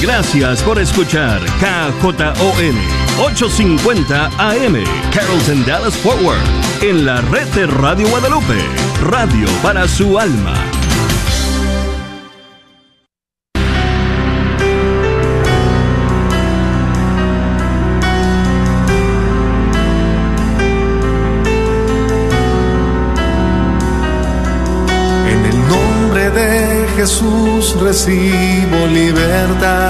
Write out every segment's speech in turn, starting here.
Gracias por escuchar KJON 850 AM Carrollton Dallas Forward en la red de Radio Guadalupe, radio para su alma. Jesús recibo libertad.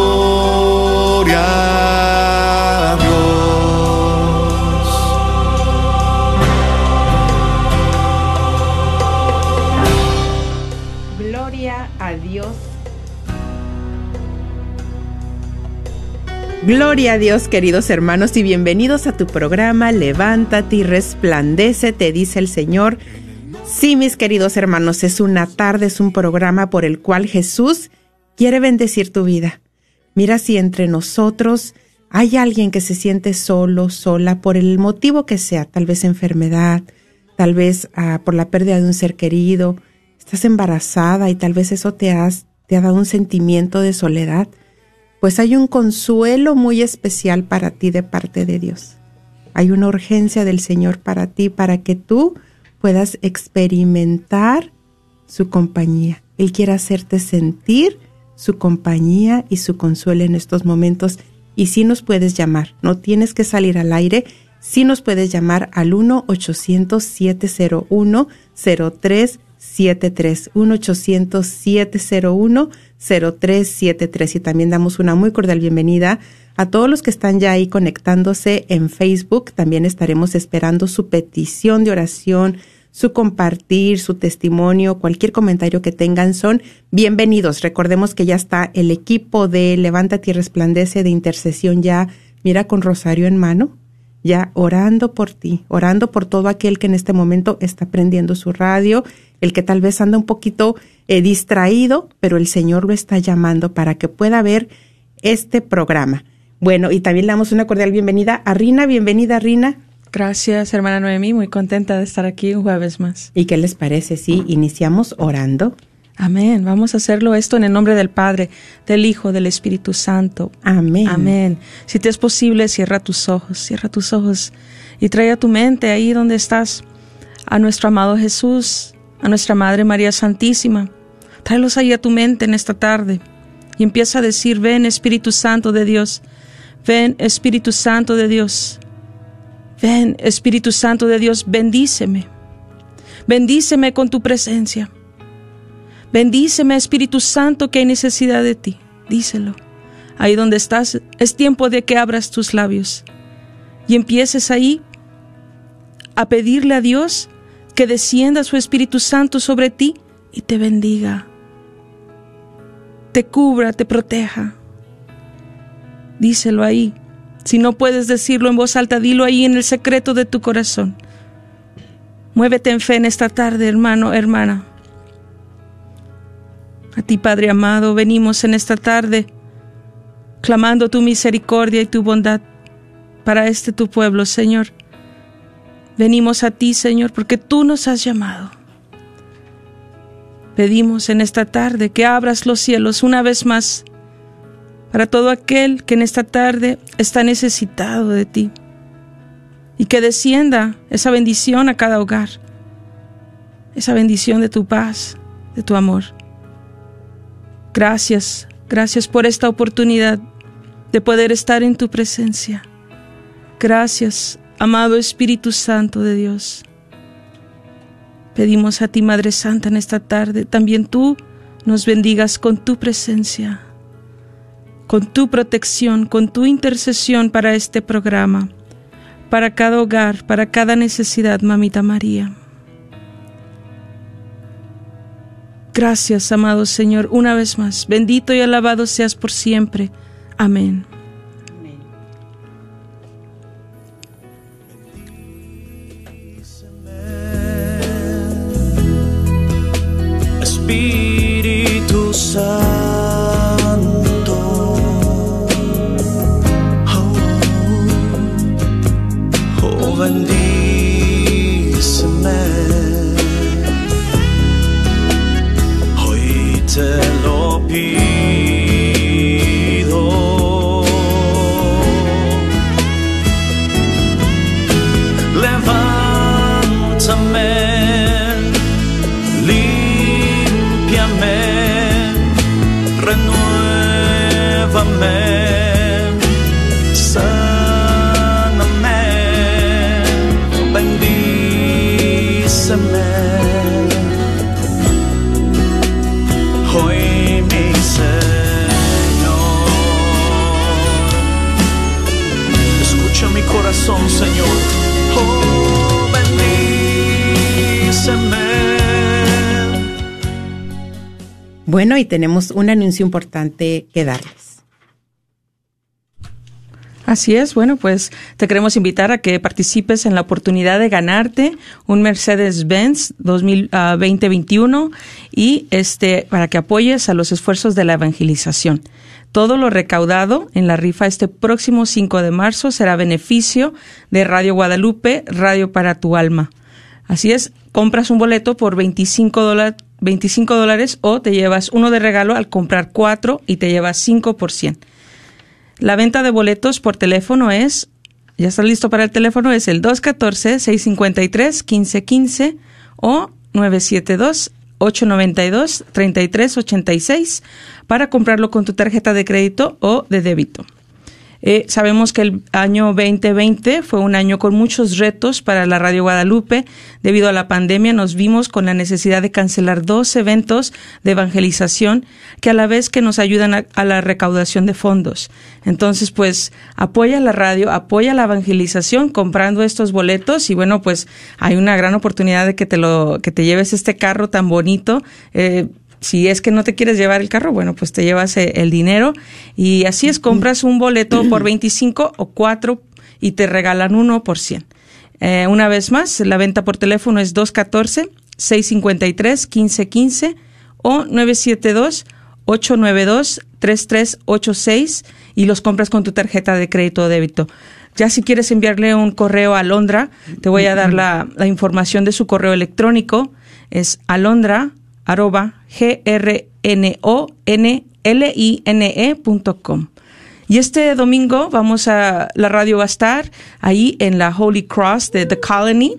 a Dios, queridos hermanos, y bienvenidos a tu programa Levántate y resplandece, te dice el Señor. Sí, mis queridos hermanos, es una tarde, es un programa por el cual Jesús quiere bendecir tu vida. Mira si entre nosotros hay alguien que se siente solo, sola, por el motivo que sea, tal vez enfermedad, tal vez ah, por la pérdida de un ser querido, estás embarazada y tal vez eso te, te ha dado un sentimiento de soledad pues hay un consuelo muy especial para ti de parte de Dios. Hay una urgencia del Señor para ti, para que tú puedas experimentar su compañía. Él quiere hacerte sentir su compañía y su consuelo en estos momentos. Y si nos puedes llamar, no tienes que salir al aire, si nos puedes llamar al 1-800-701-0373. 1-800-701-0373. 0373 y también damos una muy cordial bienvenida a todos los que están ya ahí conectándose en Facebook. También estaremos esperando su petición de oración, su compartir, su testimonio, cualquier comentario que tengan son bienvenidos. Recordemos que ya está el equipo de Levántate y Resplandece de intercesión ya, mira, con rosario en mano, ya orando por ti, orando por todo aquel que en este momento está prendiendo su radio, el que tal vez anda un poquito eh, distraído, pero el Señor lo está llamando para que pueda ver este programa. Bueno, y también le damos una cordial bienvenida a Rina. Bienvenida, Rina. Gracias, hermana Noemí. Muy contenta de estar aquí un jueves más. ¿Y qué les parece si iniciamos orando? Amén. Vamos a hacerlo esto en el nombre del Padre, del Hijo, del Espíritu Santo. Amén. Amén. Si te es posible, cierra tus ojos, cierra tus ojos y trae a tu mente ahí donde estás a nuestro amado Jesús, a nuestra Madre María Santísima. Tráelos ahí a tu mente en esta tarde y empieza a decir, ven Espíritu Santo de Dios, ven Espíritu Santo de Dios, Ven, Espíritu Santo de Dios, bendíceme. Bendíceme con tu presencia. Bendíceme, Espíritu Santo, que hay necesidad de ti. Díselo. Ahí donde estás, es tiempo de que abras tus labios y empieces ahí a pedirle a Dios que descienda su Espíritu Santo sobre ti y te bendiga, te cubra, te proteja. Díselo ahí. Si no puedes decirlo en voz alta, dilo ahí en el secreto de tu corazón. Muévete en fe en esta tarde, hermano, hermana. A ti, Padre amado, venimos en esta tarde clamando tu misericordia y tu bondad para este tu pueblo, Señor. Venimos a ti, Señor, porque tú nos has llamado. Pedimos en esta tarde que abras los cielos una vez más para todo aquel que en esta tarde está necesitado de ti y que descienda esa bendición a cada hogar, esa bendición de tu paz, de tu amor. Gracias, gracias por esta oportunidad de poder estar en tu presencia. Gracias, amado Espíritu Santo de Dios. Pedimos a ti, Madre Santa, en esta tarde, también tú nos bendigas con tu presencia, con tu protección, con tu intercesión para este programa, para cada hogar, para cada necesidad, Mamita María. Gracias, amado Señor, una vez más. Bendito y alabado seas por siempre. Amén. Espíritu Santo. Oh, oh, bendíceme. Hoy te lo pido. Bueno, y tenemos un anuncio importante que darles. Así es, bueno, pues te queremos invitar a que participes en la oportunidad de ganarte un Mercedes-Benz 2021 y este para que apoyes a los esfuerzos de la evangelización. Todo lo recaudado en la rifa este próximo 5 de marzo será beneficio de Radio Guadalupe, Radio para tu alma. Así es, compras un boleto por 25 dólares 25 dólares o te llevas uno de regalo al comprar cuatro y te llevas 5 por 100. La venta de boletos por teléfono es, ya está listo para el teléfono, es el 214-653-1515 o 972-892-3386 para comprarlo con tu tarjeta de crédito o de débito. Eh, sabemos que el año 2020 fue un año con muchos retos para la Radio Guadalupe. Debido a la pandemia nos vimos con la necesidad de cancelar dos eventos de evangelización que a la vez que nos ayudan a, la recaudación de fondos. Entonces, pues apoya la radio, apoya la evangelización comprando estos boletos y bueno, pues hay una gran oportunidad de que te lo que te lleves este carro tan bonito. Eh, si es que no te quieres llevar el carro, bueno, pues te llevas eh, el dinero y así es, compras un boleto por 25 o 4 y te regalan uno por 100. Eh, una vez más, la venta por teléfono es 214-653-1515 o 972-892-3386 y los compras con tu tarjeta de crédito o débito. Ya si quieres enviarle un correo a Alondra, te voy a dar la, la información de su correo electrónico. Es alondra arroba g Y este domingo vamos a, la radio va a estar ahí en la Holy Cross de The Colony,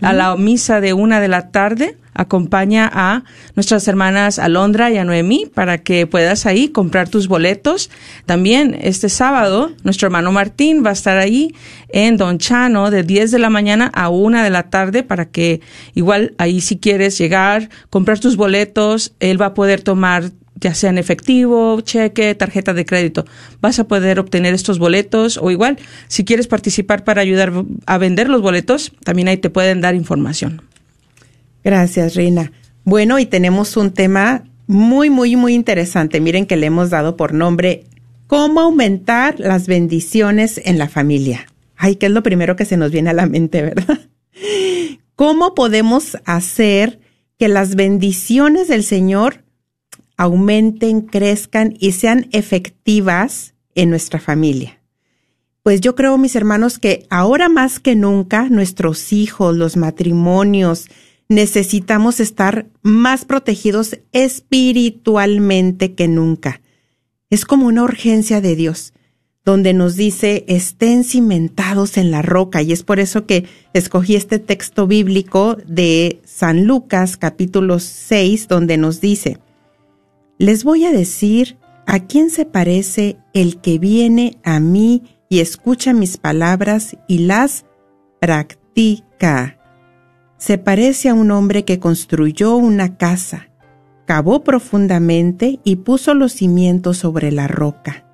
a la misa de una de la tarde. Acompaña a nuestras hermanas Alondra y a Noemí para que puedas ahí comprar tus boletos. También este sábado, nuestro hermano Martín va a estar ahí en Don Chano de 10 de la mañana a una de la tarde para que igual ahí si quieres llegar, comprar tus boletos, él va a poder tomar ya sea en efectivo, cheque, tarjeta de crédito. Vas a poder obtener estos boletos o igual, si quieres participar para ayudar a vender los boletos, también ahí te pueden dar información. Gracias, Rina. Bueno, y tenemos un tema muy, muy, muy interesante. Miren que le hemos dado por nombre ¿Cómo aumentar las bendiciones en la familia? Ay, que es lo primero que se nos viene a la mente, ¿verdad? ¿Cómo podemos hacer que las bendiciones del Señor aumenten, crezcan y sean efectivas en nuestra familia? Pues yo creo, mis hermanos, que ahora más que nunca nuestros hijos, los matrimonios, necesitamos estar más protegidos espiritualmente que nunca. Es como una urgencia de Dios, donde nos dice estén cimentados en la roca. Y es por eso que escogí este texto bíblico de San Lucas capítulo 6, donde nos dice, les voy a decir a quién se parece el que viene a mí y escucha mis palabras y las practica se parece a un hombre que construyó una casa, cavó profundamente y puso los cimientos sobre la roca.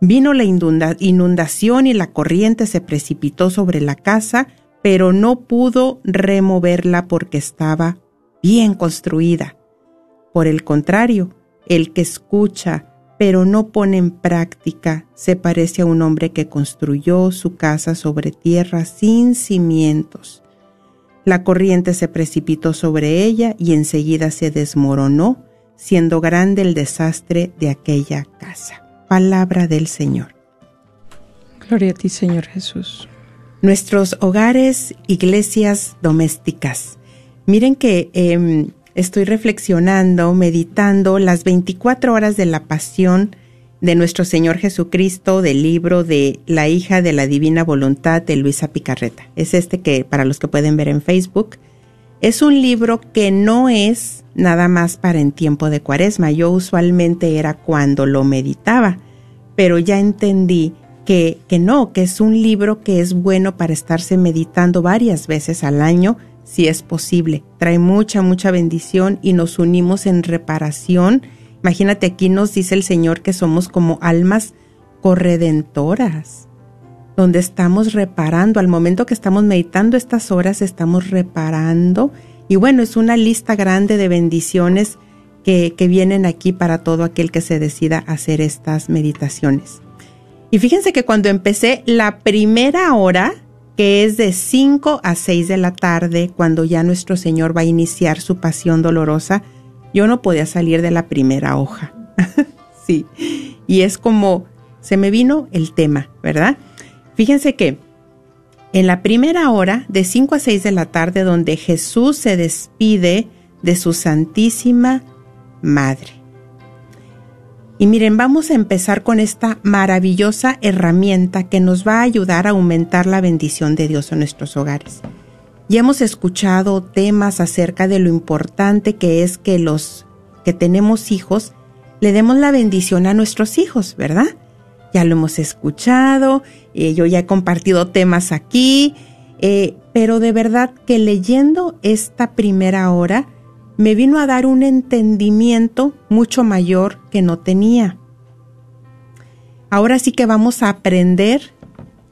Vino la inundación y la corriente se precipitó sobre la casa, pero no pudo removerla porque estaba bien construida. Por el contrario, el que escucha pero no pone en práctica se parece a un hombre que construyó su casa sobre tierra sin cimientos. La corriente se precipitó sobre ella y enseguida se desmoronó, siendo grande el desastre de aquella casa. Palabra del Señor. Gloria a ti, Señor Jesús. Nuestros hogares, iglesias domésticas. Miren que em, estoy reflexionando, meditando las 24 horas de la pasión de nuestro Señor Jesucristo del libro de La hija de la divina voluntad de Luisa Picarreta. Es este que para los que pueden ver en Facebook. Es un libro que no es nada más para en tiempo de cuaresma. Yo usualmente era cuando lo meditaba, pero ya entendí que, que no, que es un libro que es bueno para estarse meditando varias veces al año, si es posible. Trae mucha, mucha bendición y nos unimos en reparación Imagínate, aquí nos dice el Señor que somos como almas corredentoras, donde estamos reparando. Al momento que estamos meditando estas horas, estamos reparando. Y bueno, es una lista grande de bendiciones que, vienen aquí para todo aquel que se decida hacer estas meditaciones. Y fíjense que cuando empecé la primera hora, que es de 5 a 6 de la tarde, cuando ya nuestro Señor va a iniciar su pasión dolorosa, yo no podía salir de la primera hoja. sí, y es como se me vino el tema, ¿verdad? Fíjense que en la primera hora, de 5 a 6 de la tarde, donde Jesús se despide de su Santísima Madre. Y miren, vamos a empezar con esta maravillosa herramienta que nos va a ayudar a aumentar la bendición de Dios en nuestros hogares. Ya hemos escuchado temas acerca de lo importante que es que los que tenemos hijos le demos la bendición a nuestros hijos, ¿verdad? Ya lo hemos escuchado, eh, yo ya he compartido temas aquí, eh, pero de verdad que leyendo esta primera hora me vino a dar un entendimiento mucho mayor que no tenía. Ahora sí que vamos a aprender,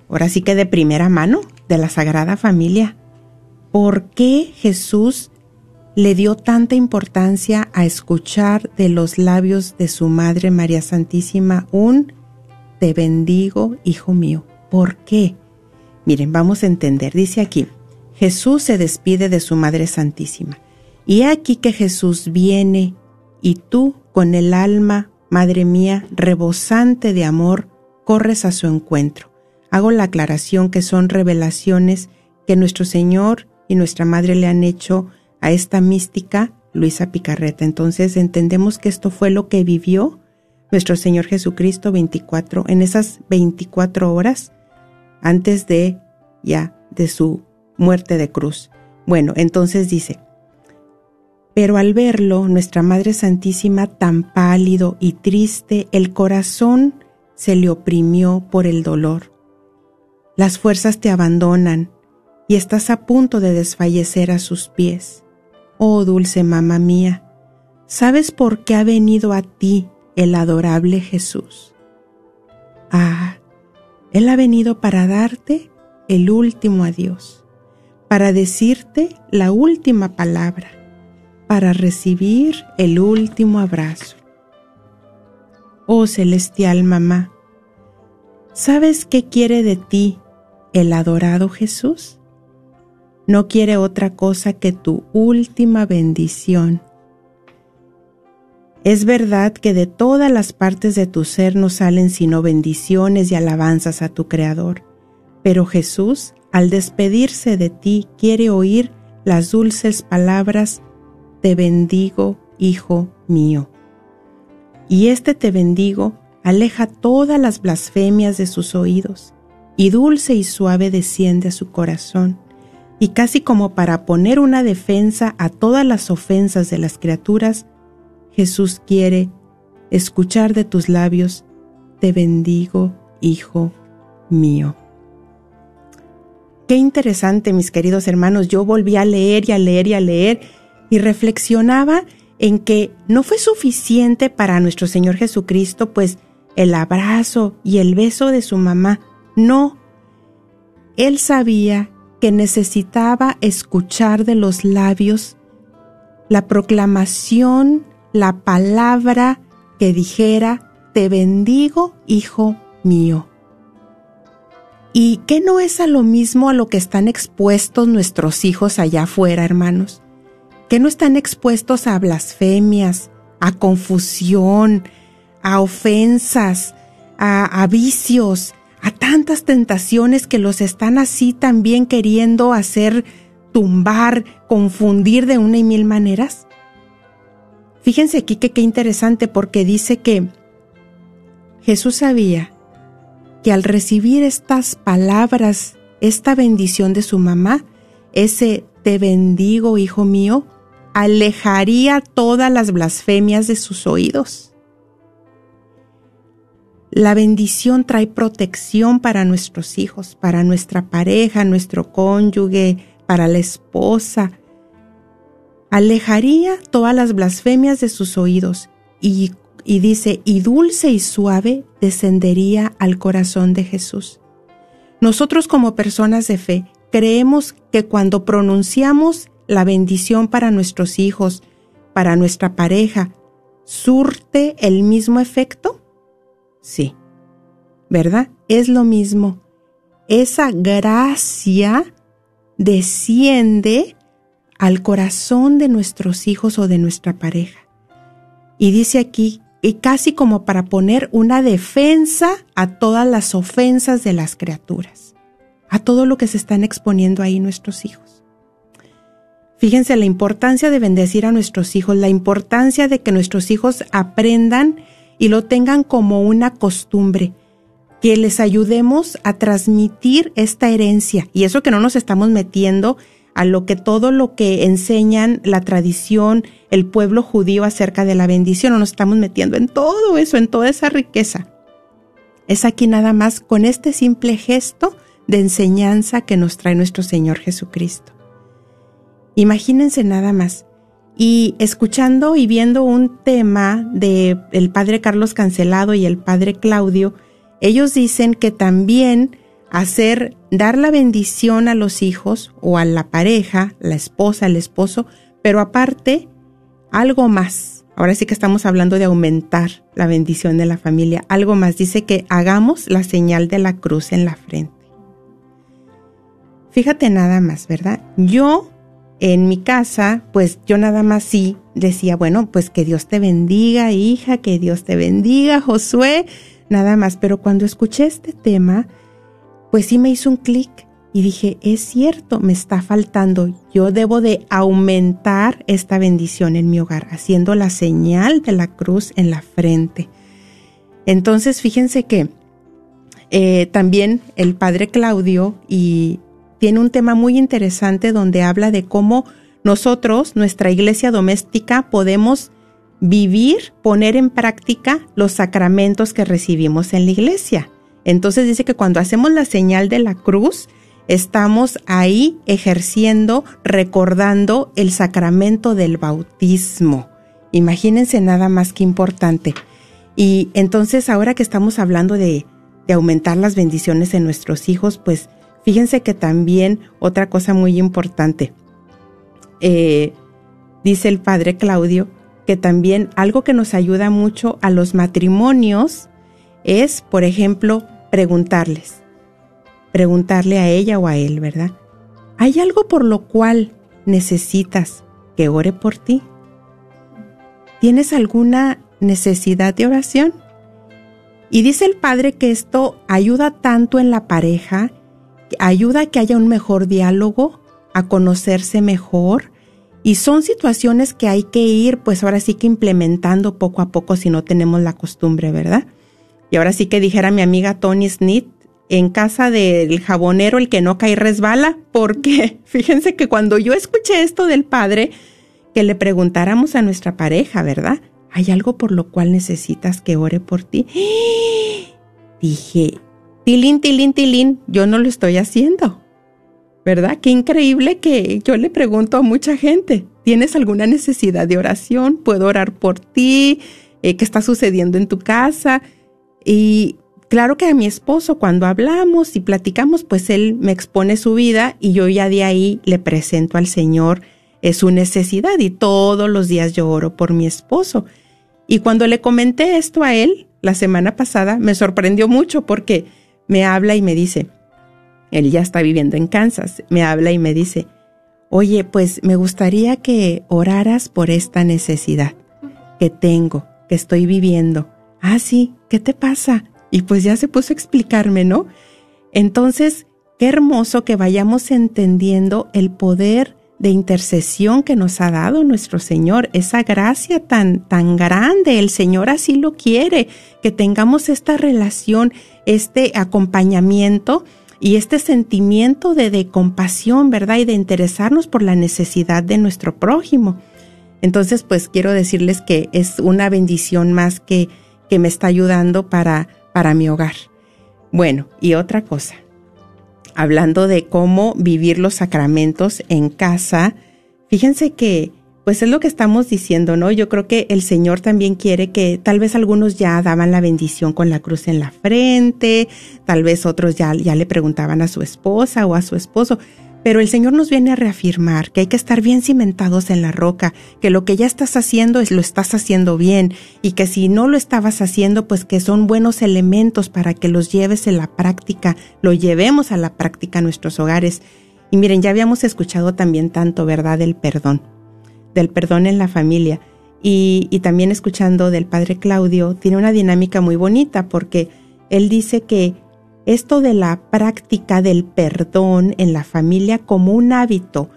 ahora sí que de primera mano, de la Sagrada Familia ¿Por qué Jesús le dio tanta importancia a escuchar de los labios de su Madre María Santísima un Te bendigo, hijo mío? ¿Por qué? Miren, vamos a entender. Dice aquí, Jesús se despide de su Madre Santísima. Y aquí que Jesús viene y tú con el alma, Madre mía, rebosante de amor, corres a su encuentro. Hago la aclaración que son revelaciones que nuestro Señor y nuestra madre le han hecho a esta mística Luisa Picarreta. Entonces entendemos que esto fue lo que vivió nuestro Señor Jesucristo 24, en esas 24 horas antes de ya de su muerte de cruz. Bueno, entonces dice, pero al verlo, nuestra Madre Santísima tan pálido y triste, el corazón se le oprimió por el dolor. Las fuerzas te abandonan y estás a punto de desfallecer a sus pies. Oh dulce mamá mía, ¿sabes por qué ha venido a ti el adorable Jesús? Ah, Él ha venido para darte el último adiós, para decirte la última palabra, para recibir el último abrazo. Oh celestial mamá, ¿sabes qué quiere de ti el adorado Jesús? No quiere otra cosa que tu última bendición. Es verdad que de todas las partes de tu ser no salen sino bendiciones y alabanzas a tu Creador, pero Jesús, al despedirse de ti, quiere oír las dulces palabras, Te bendigo, Hijo mío. Y este te bendigo aleja todas las blasfemias de sus oídos, y dulce y suave desciende a su corazón, y casi como para poner una defensa a todas las ofensas de las criaturas, Jesús quiere escuchar de tus labios, te bendigo, Hijo mío. Qué interesante, mis queridos hermanos. Yo volví a leer y a leer y a leer y reflexionaba en que no fue suficiente para nuestro Señor Jesucristo, pues el abrazo y el beso de su mamá. No. Él sabía que necesitaba escuchar de los labios la proclamación, la palabra que dijera, te bendigo, hijo mío. ¿Y qué no es a lo mismo a lo que están expuestos nuestros hijos allá afuera, hermanos? ¿Que no están expuestos a blasfemias, a confusión, a ofensas, a, a vicios, a tantas tentaciones que los están así también queriendo hacer tumbar, confundir de una y mil maneras? Fíjense aquí que qué interesante porque dice que Jesús sabía que al recibir estas palabras, esta bendición de su mamá, ese te bendigo, hijo mío, alejaría todas las blasfemias de sus oídos. La bendición trae protección para nuestros hijos, para nuestra pareja, nuestro cónyuge, para la esposa. Alejaría todas las blasfemias de sus oídos y y dice, y dulce y suave descendería al corazón de Jesús. Nosotros como personas de fe creemos que cuando pronunciamos la bendición para nuestros hijos, para nuestra pareja, surte el mismo efecto? Sí, ¿verdad? Es lo mismo. Esa gracia desciende al corazón de nuestros hijos o de nuestra pareja. Y dice aquí y casi como para poner una defensa a todas las ofensas de las criaturas, a todo lo que se están exponiendo ahí nuestros hijos. Fíjense la importancia de bendecir a nuestros hijos, la importancia de que nuestros hijos aprendan y lo tengan como una costumbre, que les ayudemos a transmitir esta herencia. Y eso que no nos estamos metiendo a lo que todo lo que enseñan la tradición, el pueblo judío acerca de la bendición, o nos estamos metiendo en todo eso, en toda esa riqueza. Es aquí nada más con este simple gesto de enseñanza que nos trae nuestro Señor Jesucristo. Imagínense nada más. Y escuchando y viendo un tema de el padre Carlos Cancelado y el padre Claudio, ellos dicen que también hacer, dar la bendición a los hijos o a la pareja, la esposa, el esposo, pero aparte, algo más. Ahora sí que estamos hablando de aumentar la bendición de la familia. Algo más. Dice que hagamos la señal de la cruz en la frente. Fíjate nada más, ¿verdad? Yo, en mi casa, pues yo nada más sí decía, bueno, pues que Dios te bendiga, hija, que Dios te bendiga, Josué, nada más. Pero cuando escuché este tema, pues sí me hizo un clic y dije, es cierto, me está faltando. Yo debo de aumentar esta bendición en mi hogar, haciendo la señal de la cruz en la frente. Entonces, fíjense que eh, también el padre Claudio y tiene un tema muy interesante donde habla de cómo nosotros, nuestra iglesia doméstica, podemos vivir, poner en práctica los sacramentos que recibimos en la iglesia. Entonces dice que cuando hacemos la señal de la cruz, estamos ahí ejerciendo, recordando el sacramento del bautismo. Imagínense nada más que importante. Y entonces ahora que estamos hablando de, de aumentar las bendiciones en nuestros hijos, pues fíjense que también otra cosa muy importante. Eh, dice el padre Claudio que también algo que nos ayuda mucho a los matrimonios es, por ejemplo, preguntarles, preguntarle a ella o a él, ¿verdad? ¿Hay algo por lo cual necesitas que ore por ti? ¿Tienes alguna necesidad de oración? Y dice el padre que esto ayuda tanto en la pareja, ayuda a que haya un mejor diálogo, a conocerse mejor, y son situaciones que hay que ir, pues ahora sí que implementando poco a poco si no tenemos la costumbre, ¿verdad? Y ahora sí que dijera mi amiga Tony Smith, en casa del jabonero el que no cae resbala, porque fíjense que cuando yo escuché esto del padre, que le preguntáramos a nuestra pareja, ¿verdad? ¿Hay algo por lo cual necesitas que ore por ti? Dije, tilín, tilín, tilín, yo no lo estoy haciendo. ¿Verdad? Qué increíble que yo le pregunto a mucha gente, ¿tienes alguna necesidad de oración? ¿Puedo orar por ti? Eh, ¿Qué está sucediendo en tu casa? Y claro que a mi esposo cuando hablamos y platicamos, pues él me expone su vida y yo ya de ahí le presento al Señor es su necesidad y todos los días yo oro por mi esposo. Y cuando le comenté esto a él la semana pasada, me sorprendió mucho porque me habla y me dice, él ya está viviendo en Kansas, me habla y me dice, oye, pues me gustaría que oraras por esta necesidad que tengo, que estoy viviendo. Ah, sí, ¿qué te pasa? Y pues ya se puso a explicarme, ¿no? Entonces, qué hermoso que vayamos entendiendo el poder de intercesión que nos ha dado nuestro Señor, esa gracia tan, tan grande, el Señor así lo quiere, que tengamos esta relación, este acompañamiento y este sentimiento de, de compasión, ¿verdad? Y de interesarnos por la necesidad de nuestro prójimo. Entonces, pues quiero decirles que es una bendición más que, que me está ayudando para, para mi hogar. Bueno, y otra cosa, hablando de cómo vivir los sacramentos en casa, fíjense que pues es lo que estamos diciendo, ¿no? Yo creo que el Señor también quiere que tal vez algunos ya daban la bendición con la cruz en la frente, tal vez otros ya, ya le preguntaban a su esposa o a su esposo, pero el Señor nos viene a reafirmar que hay que estar bien cimentados en la roca, que lo que ya estás haciendo es lo estás haciendo bien y que si no lo estabas haciendo, pues que son buenos elementos para que los lleves en la práctica, lo llevemos a la práctica en nuestros hogares. Y miren, ya habíamos escuchado también tanto, ¿verdad?, del perdón, del perdón en la familia. Y, y también escuchando del Padre Claudio, tiene una dinámica muy bonita porque él dice que esto de la práctica del perdón en la familia como un hábito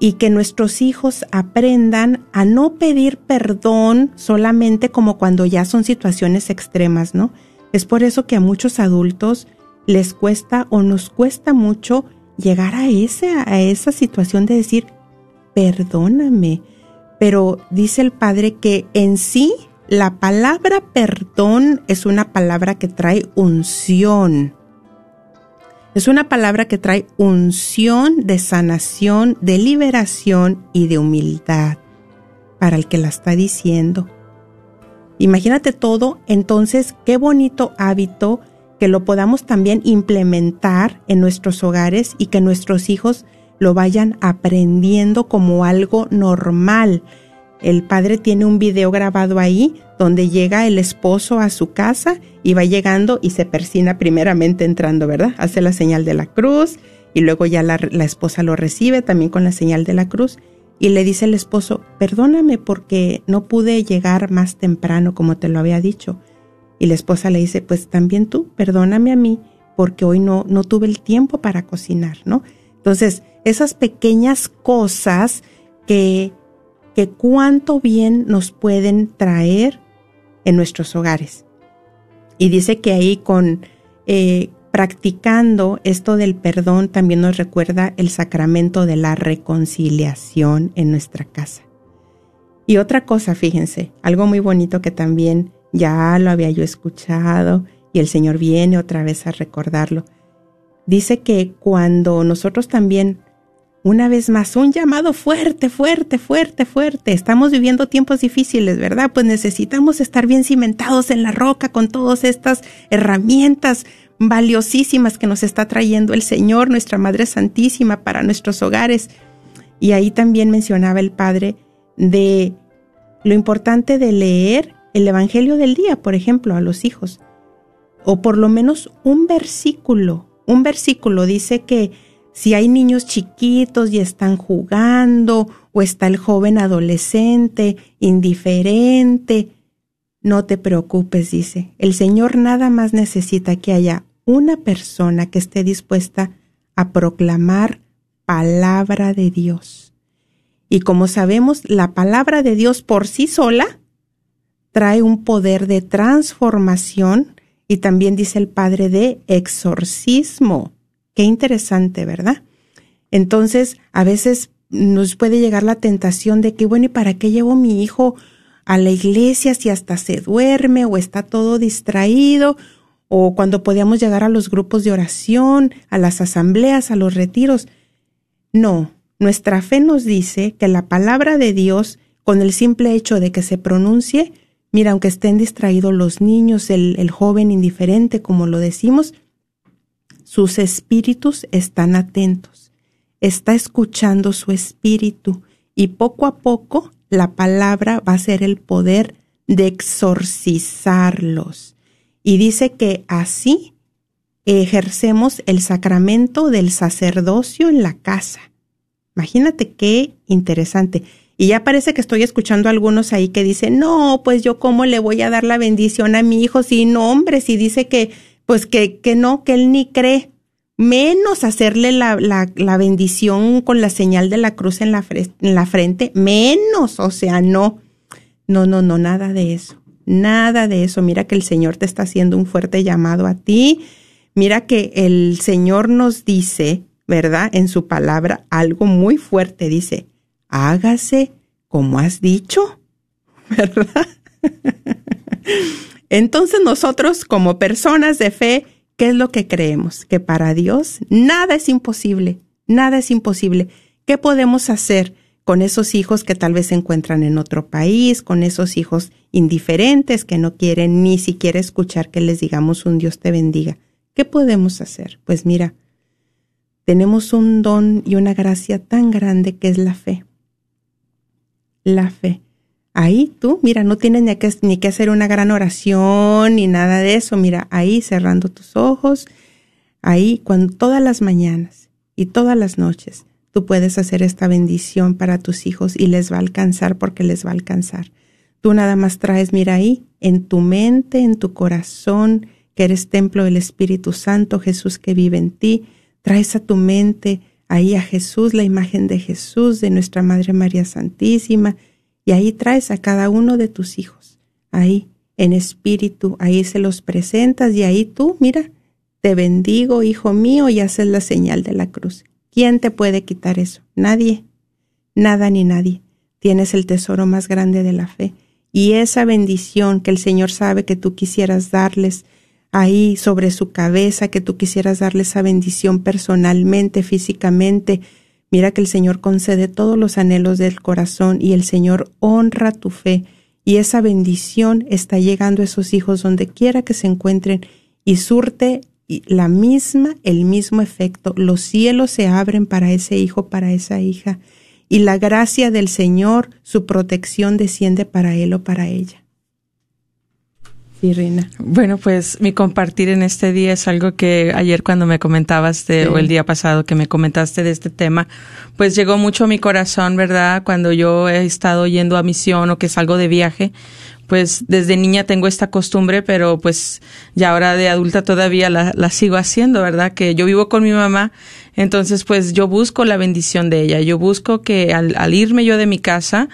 y que nuestros hijos aprendan a no pedir perdón solamente como cuando ya son situaciones extremas, ¿no? Es por eso que a muchos adultos les cuesta o nos cuesta mucho llegar a, ese, a esa situación de decir, perdóname. Pero dice el padre que en sí la palabra perdón es una palabra que trae unción. Es una palabra que trae unción de sanación, de liberación y de humildad para el que la está diciendo. Imagínate todo, entonces qué bonito hábito que lo podamos también implementar en nuestros hogares y que nuestros hijos lo vayan aprendiendo como algo normal el padre tiene un video grabado ahí donde llega el esposo a su casa y va llegando y se persina primeramente entrando, ¿verdad? Hace la señal de la cruz y luego ya la, esposa lo recibe también con la señal de la cruz y le dice el esposo, perdóname porque no pude llegar más temprano como te lo había dicho. Y la esposa le dice, pues también tú, perdóname a mí porque hoy no, no tuve el tiempo para cocinar, ¿no? Entonces, esas pequeñas cosas que que cuánto bien nos pueden traer en nuestros hogares. Y dice que ahí con eh, practicando esto del perdón también nos recuerda el sacramento de la reconciliación en nuestra casa. Y otra cosa, fíjense, algo muy bonito que también ya lo había yo escuchado y el Señor viene otra vez a recordarlo. Dice que cuando nosotros también, una vez más, un llamado fuerte, fuerte, fuerte, fuerte, estamos viviendo tiempos difíciles, ¿verdad? Pues necesitamos estar bien cimentados en la roca con todas estas herramientas valiosísimas que nos está trayendo el Señor, nuestra Madre Santísima, para nuestros hogares. Y ahí también mencionaba el Padre de lo importante de leer el Evangelio del día, por ejemplo, a los hijos. O por lo menos un versículo. Un versículo dice que si hay niños chiquitos y están jugando, o está el joven adolescente, indiferente, no te preocupes, dice. El Señor nada más necesita que haya una persona que esté dispuesta a proclamar palabra de Dios. Y como sabemos, la palabra de Dios por sí sola trae un poder de transformación y también dice el Padre de exorcismo. Qué interesante, ¿verdad? Entonces, a veces nos puede llegar la tentación de que, bueno, ¿y para qué llevo mi hijo a la iglesia si hasta se duerme o está todo distraído? O cuando podíamos llegar a los grupos de oración, a las asambleas, a los retiros. No, nuestra fe nos dice que la palabra de Dios, con el simple hecho de que se pronuncie, mira, aunque estén distraídos los niños, el, joven indiferente, como lo decimos, sus espíritus están atentos, está escuchando su espíritu y poco a poco la palabra va a ser el poder de exorcizarlos. Y dice que así ejercemos el sacramento del sacerdocio en la casa. Imagínate qué interesante. Y ya parece que estoy escuchando a algunos ahí que dicen, no, pues yo cómo le voy a dar la bendición a mi hijo si no, hombre, si dice que, pues que, que no, que él ni cree. Menos hacerle la, la, la bendición con la señal de la cruz en la, en la frente, menos, o sea, no. No, no, no, nada de eso. Nada de eso. Mira que el Señor te está haciendo un fuerte llamado a ti. Mira que el Señor nos dice ¿verdad? En su palabra algo muy fuerte. Dice, hágase como has dicho, ¿verdad? Entonces nosotros como personas de fe, ¿qué es lo que creemos? Que para Dios nada es imposible, nada es imposible. ¿Qué podemos hacer con esos hijos que tal vez se encuentran en otro país, con esos hijos indiferentes que no quieren ni siquiera escuchar que les digamos un Dios te bendiga? ¿Qué podemos hacer? Pues mira, tenemos un don y una gracia tan grande que es la fe. La fe. Ahí tú, mira, no tienes ni que, ni que hacer una gran oración ni nada de eso. Mira, ahí cerrando tus ojos, ahí cuando todas las mañanas y todas las noches tú puedes hacer esta bendición para tus hijos y les va a alcanzar porque les va a alcanzar. Tú nada más traes, mira ahí, en tu mente, en tu corazón, que eres templo del Espíritu Santo, Jesús que vive en ti, Traes a tu mente ahí a Jesús, la imagen de Jesús, de nuestra Madre María Santísima, y ahí traes a cada uno de tus hijos, ahí en espíritu, ahí se los presentas y ahí tú, mira, te bendigo, hijo mío, y haces la señal de la cruz. ¿Quién te puede quitar eso? Nadie, nada ni nadie. Tienes el tesoro más grande de la fe. Y esa bendición que el Señor sabe que tú quisieras darles, ahí sobre su cabeza, que tú quisieras darle esa bendición personalmente, físicamente. Mira que el Señor concede todos los anhelos del corazón y el Señor honra tu fe y esa bendición está llegando a esos hijos donde quiera que se encuentren y surte la misma, el mismo efecto. Los cielos se abren para ese hijo, para esa hija y la gracia del Señor, su protección desciende para él o para ella. Sí, Reina. Bueno, pues mi compartir en este día es algo que ayer cuando me comentabas de, o el día pasado que me comentaste de este tema, pues llegó mucho a mi corazón, ¿verdad? Cuando yo he estado yendo a misión o que salgo de viaje, pues desde niña tengo esta costumbre, pero pues ya ahora de adulta todavía la, la sigo haciendo, ¿verdad? Que yo vivo con mi mamá, entonces pues yo busco la bendición de ella, yo busco que al, al irme yo de mi casa,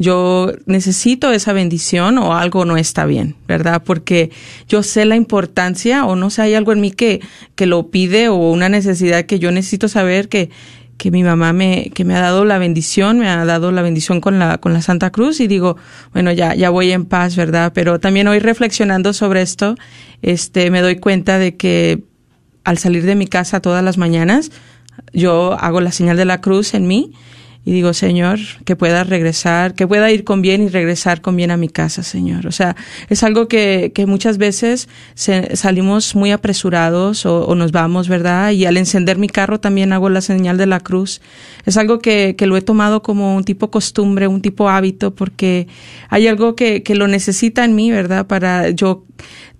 yo necesito esa bendición o algo no está bien, ¿verdad? Porque yo sé la importancia o no sé, hay algo en mí que, que lo pide o una necesidad que yo necesito saber que, que mi mamá me, que me ha dado la bendición, me ha dado la bendición con la, con la Santa Cruz y digo, bueno, ya, ya voy en paz, ¿verdad? Pero también hoy reflexionando sobre esto, este, me doy cuenta de que al salir de mi casa todas las mañanas, yo hago la señal de la cruz en mí y digo, Señor, que pueda regresar, que pueda ir con bien y regresar con bien a mi casa, Señor. O sea, es algo que, que muchas veces se- salimos muy apresurados o, o nos vamos, ¿verdad? Y al encender mi carro también hago la señal de la cruz. Es algo que, que lo he tomado como un tipo costumbre, un tipo hábito, porque hay algo que, que lo necesita en mí, ¿verdad? Para yo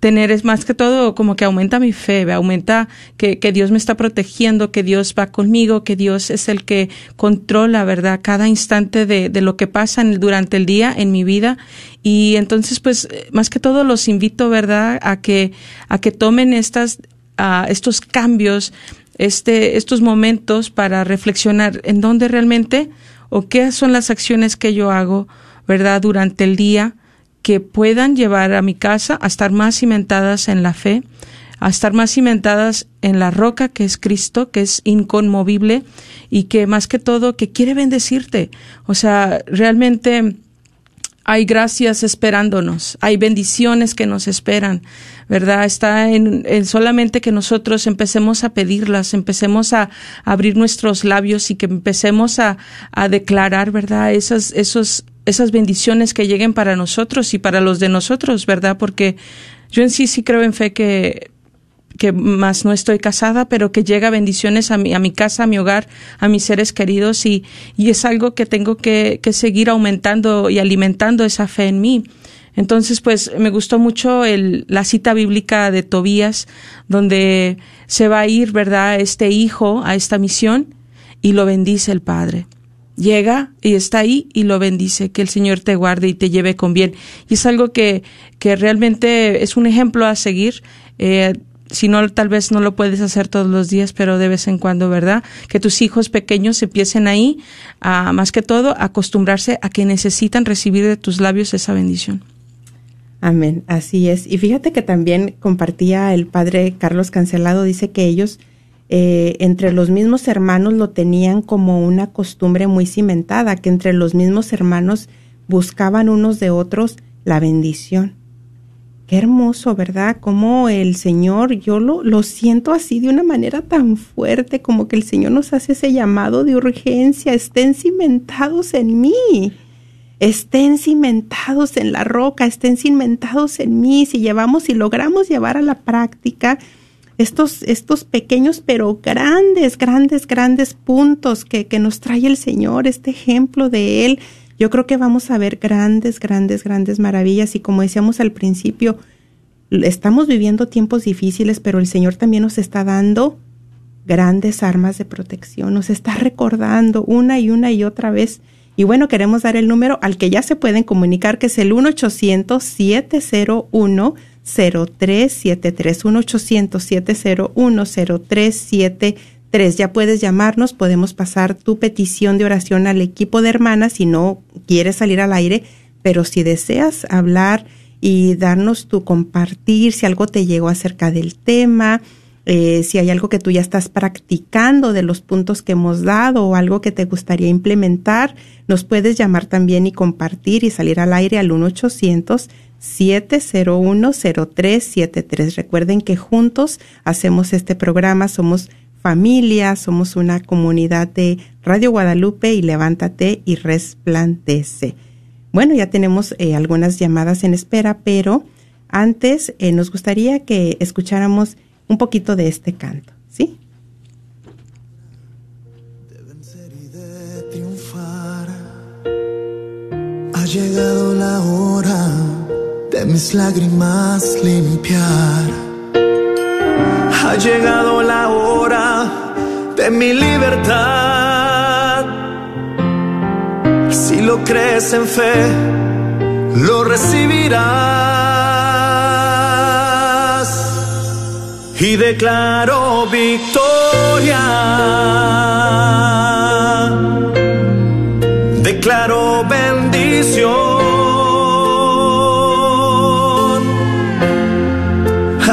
tener es más que todo como que aumenta mi fe, aumenta que, que Dios me está protegiendo, que Dios va conmigo, que Dios es el que controla, ¿verdad? Cada instante de, de lo que pasa en- durante el día en mi vida. Y entonces, pues, más que todo los invito, ¿verdad? A que, a que tomen estas, ah, estos cambios, este, estos momentos para reflexionar en dónde realmente o qué son las acciones que yo hago, ¿verdad? Durante el día que puedan llevar a mi casa a estar más cimentadas en la fe, a estar más cimentadas en la roca que es Cristo, que es inconmovible y que más que todo que quiere bendecirte. O sea, realmente hay gracias esperándonos, hay bendiciones que nos esperan, ¿verdad? Está en, en solamente que nosotros empecemos a pedirlas, empecemos a, abrir nuestros labios y que empecemos a, a declarar, ¿verdad? Esas, esos, esas bendiciones que lleguen para nosotros y para los de nosotros, ¿verdad? Porque yo en sí sí creo en fe que que más no estoy casada, pero que llega bendiciones a mi, a mi casa, a mi hogar, a mis seres queridos y, y es algo que tengo que, que seguir aumentando y alimentando esa fe en mí. Entonces, pues me gustó mucho el, la cita bíblica de Tobías, donde se va a ir, ¿verdad?, este hijo a esta misión y lo bendice el Padre. Llega y está ahí y lo bendice, que el Señor te guarde y te lleve con bien. Y es algo que, que realmente es un ejemplo a seguir. Eh, si no, tal vez no lo puedes hacer todos los días, pero de vez en cuando, ¿verdad? Que tus hijos pequeños empiecen ahí, a, más que todo, a acostumbrarse a que necesitan recibir de tus labios esa bendición. Amén, así es. Y fíjate que también compartía el padre Carlos Cancelado, dice que ellos eh, entre los mismos hermanos lo tenían como una costumbre muy cimentada, que entre los mismos hermanos buscaban unos de otros la bendición. Qué hermoso, ¿verdad? Como el Señor, yo lo, lo siento así de una manera tan fuerte, como que el Señor nos hace ese llamado de urgencia, estén cimentados en mí estén cimentados en la roca, estén cimentados en mí, si llevamos y logramos llevar a la práctica estos, estos pequeños pero grandes, grandes, grandes puntos que, que nos trae el Señor, este ejemplo de Él, yo creo que vamos a ver grandes, grandes, grandes maravillas. Y como decíamos al principio, estamos viviendo tiempos difíciles, pero el Señor también nos está dando grandes armas de protección, nos está recordando una y una y otra vez. Y bueno, queremos dar el número al que ya se pueden comunicar, que es el 1-800-701-0373. 1-800-701-0373. Ya puedes llamarnos, podemos pasar tu petición de oración al equipo de hermanas si no quieres salir al aire, pero si deseas hablar y darnos tu compartir, si algo te llegó acerca del tema, eh, si hay algo que tú ya estás practicando de los puntos que hemos dado o algo que te gustaría implementar, nos puedes llamar también y compartir y salir al aire al 1-800-701-0373. Recuerden que juntos hacemos este programa, somos familia, somos una comunidad de Radio Guadalupe y levántate y resplandece. Bueno, ya tenemos eh, algunas llamadas en espera, pero antes eh, nos gustaría que escucháramos un poquito de este canto, ¿sí? De vencer y de triunfar. Ha llegado la hora de mis lágrimas limpiar. Ha llegado la hora de mi libertad. Si lo crees en fe, lo recibirás y declaro victoria. Declaro bendición.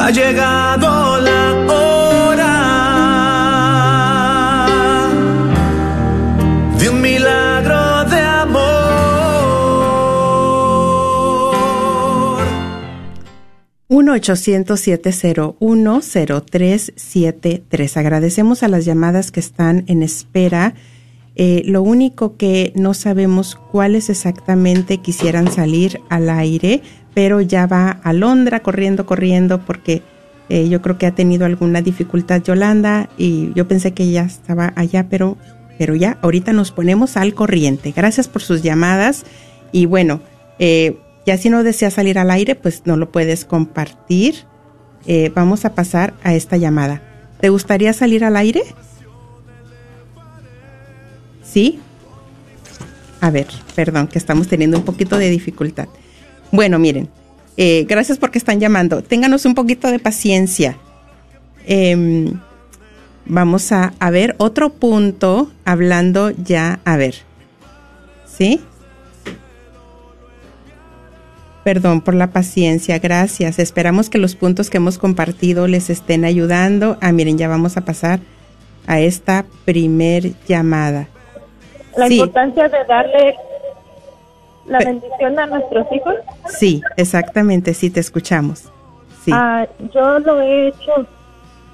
Ha llegado la hora de un milagro de amor. 1-800-701-0373. Agradecemos a las llamadas que están en espera. Eh, lo único que no sabemos cuáles exactamente quisieran salir al aire, pero ya va a Londra corriendo, corriendo, porque eh, yo creo que ha tenido alguna dificultad Yolanda y yo pensé que ya estaba allá, pero, pero ya, ahorita nos ponemos al corriente. Gracias por sus llamadas y bueno, eh, ya si no deseas salir al aire, pues no lo puedes compartir. Eh, vamos a pasar a esta llamada. ¿Te gustaría salir al aire? ¿Sí? A ver, perdón, que estamos teniendo un poquito de dificultad. Bueno, miren, eh, gracias porque están llamando. Ténganos un poquito de paciencia. Em, vamos a, a ver otro punto hablando ya, a ver. ¿Sí? Perdón por la paciencia, gracias. Esperamos que los puntos que hemos compartido les estén ayudando. Ah, miren, ya vamos a pasar a esta primer llamada. La Sí. importancia de darle la bendición a nuestros hijos. Sí, exactamente, sí, te escuchamos. Sí, Ah, yo lo he hecho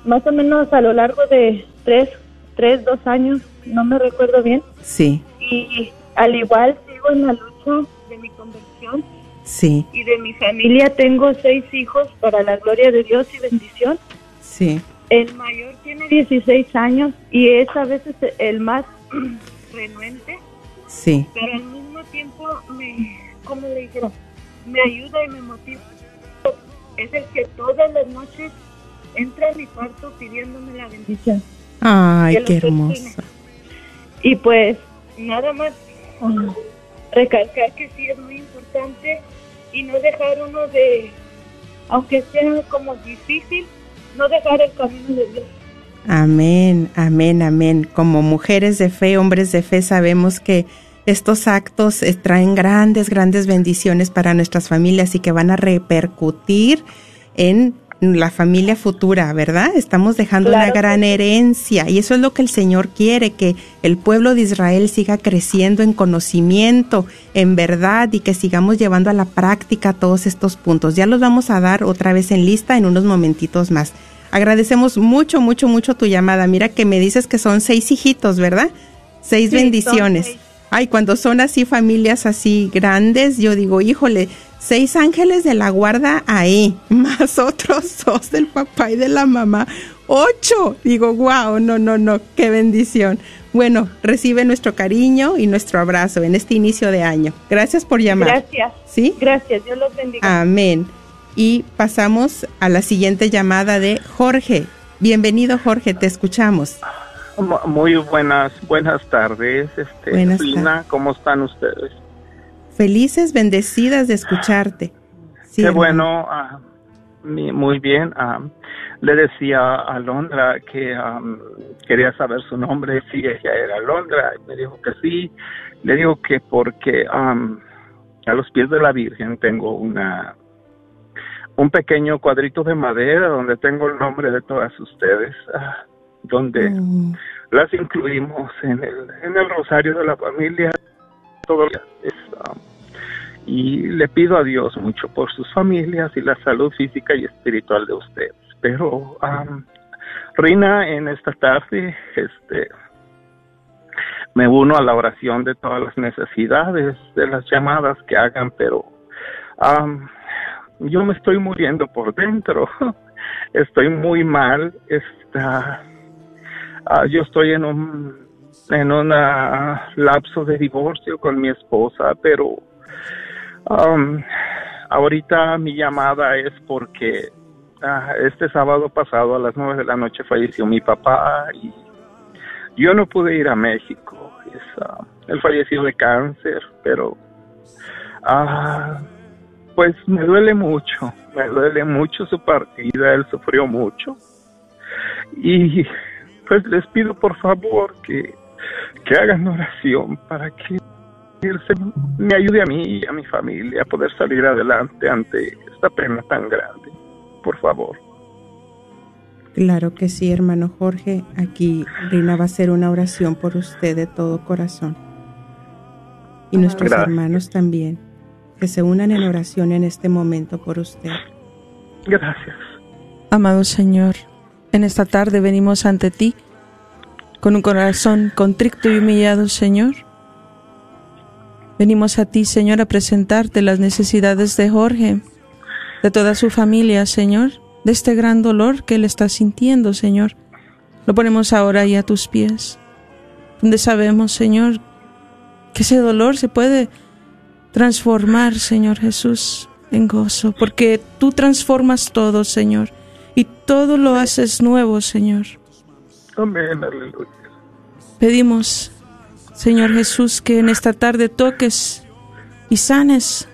más o menos a lo largo de tres, tres, dos años, no me recuerdo bien. sí, Y al igual sigo en la lucha de mi conversión sí, y de mi familia. Tengo seis hijos para la gloria de Dios y bendición. sí, El mayor tiene 16 años y es a veces el más renuente, sí, pero al mismo tiempo me, ¿cómo le dijera? Me ayuda y me motiva. Es el que todas las noches entra a mi cuarto pidiéndome la bendición. Ay, qué hermoso. Y pues nada más recalcar que sí es muy importante y no dejar uno de, aunque sea como difícil, no dejar el camino de Dios. Amén, amén, amén. Como mujeres de fe, hombres de fe, sabemos que estos actos eh, traen grandes, grandes bendiciones para nuestras familias y que van a repercutir en la familia futura, ¿verdad? Estamos dejando una Claro gran sí. herencia y eso es lo que el Señor quiere, que el pueblo de Israel siga creciendo en conocimiento, en verdad y que sigamos llevando a la práctica todos estos puntos. Ya los vamos a dar otra vez en lista en unos momentitos más. Agradecemos mucho, mucho, mucho tu llamada. Mira que me dices que son seis hijitos, ¿verdad? Seis Sí, bendiciones. seis. Ay, cuando son así familias así grandes, yo digo, híjole, seis ángeles de la guarda ahí, más otros dos del papá y de la mamá, ocho. Digo, wow, no, no, no, qué bendición. Bueno, recibe nuestro cariño y nuestro abrazo en este inicio de año. Gracias por llamar. Gracias. ¿Sí? Gracias, Dios los bendiga. Amén. Y pasamos a la siguiente llamada de Jorge. Bienvenido, Jorge, te escuchamos. Mu- Muy buenas, buenas tardes, este, Buenas Lina, ¿cómo están ustedes? Felices, bendecidas de escucharte. Sí, Qué bueno, ah, muy bien. ah, le decía a Alondra que am, quería saber su nombre, si ella era Alondra, y me dijo que sí. Le digo que porque am, a los pies de la Virgen tengo una un pequeño cuadrito de madera donde tengo el nombre de todas ustedes, donde Mm, las incluimos en el, en el rosario de la familia todos um, y le pido a Dios mucho por sus familias y la salud física y espiritual de ustedes. Pero, um, Rina, en esta tarde, este, me uno a la oración de todas las necesidades, de las llamadas que hagan, pero um, yo me estoy muriendo por dentro. Estoy muy mal. Está, Ah, yo estoy en un en un lapso de divorcio con mi esposa, pero um, ahorita mi llamada es porque ah, este sábado pasado a las nueve de la noche falleció mi papá y yo no pude ir a México. Es, ah, él falleció de cáncer, pero pues me duele mucho, me duele mucho su partida, él sufrió mucho. Y pues les pido por favor que, que hagan oración para que el Señor me ayude a mí y a mi familia a poder salir adelante ante esta pena tan grande. Por favor. Claro que sí, hermano Jorge. Aquí Rina va a hacer una oración por usted de todo corazón. Y nuestros hermanos también, que se unan en oración en este momento por usted. Gracias. Amado Señor, en esta tarde venimos ante ti con un corazón contrito y humillado, Señor. Venimos a ti, Señor, a presentarte las necesidades de Jorge, de toda su familia, Señor de este gran dolor que él está sintiendo, Señor. Lo ponemos ahora ahí a tus pies, donde sabemos, Señor, que ese dolor se puede transformar, Señor Jesús, en gozo, porque tú transformas todo, Señor, y todo lo haces nuevo, Señor. Amén, aleluya. Pedimos, Señor Jesús, que en esta tarde toques y sanes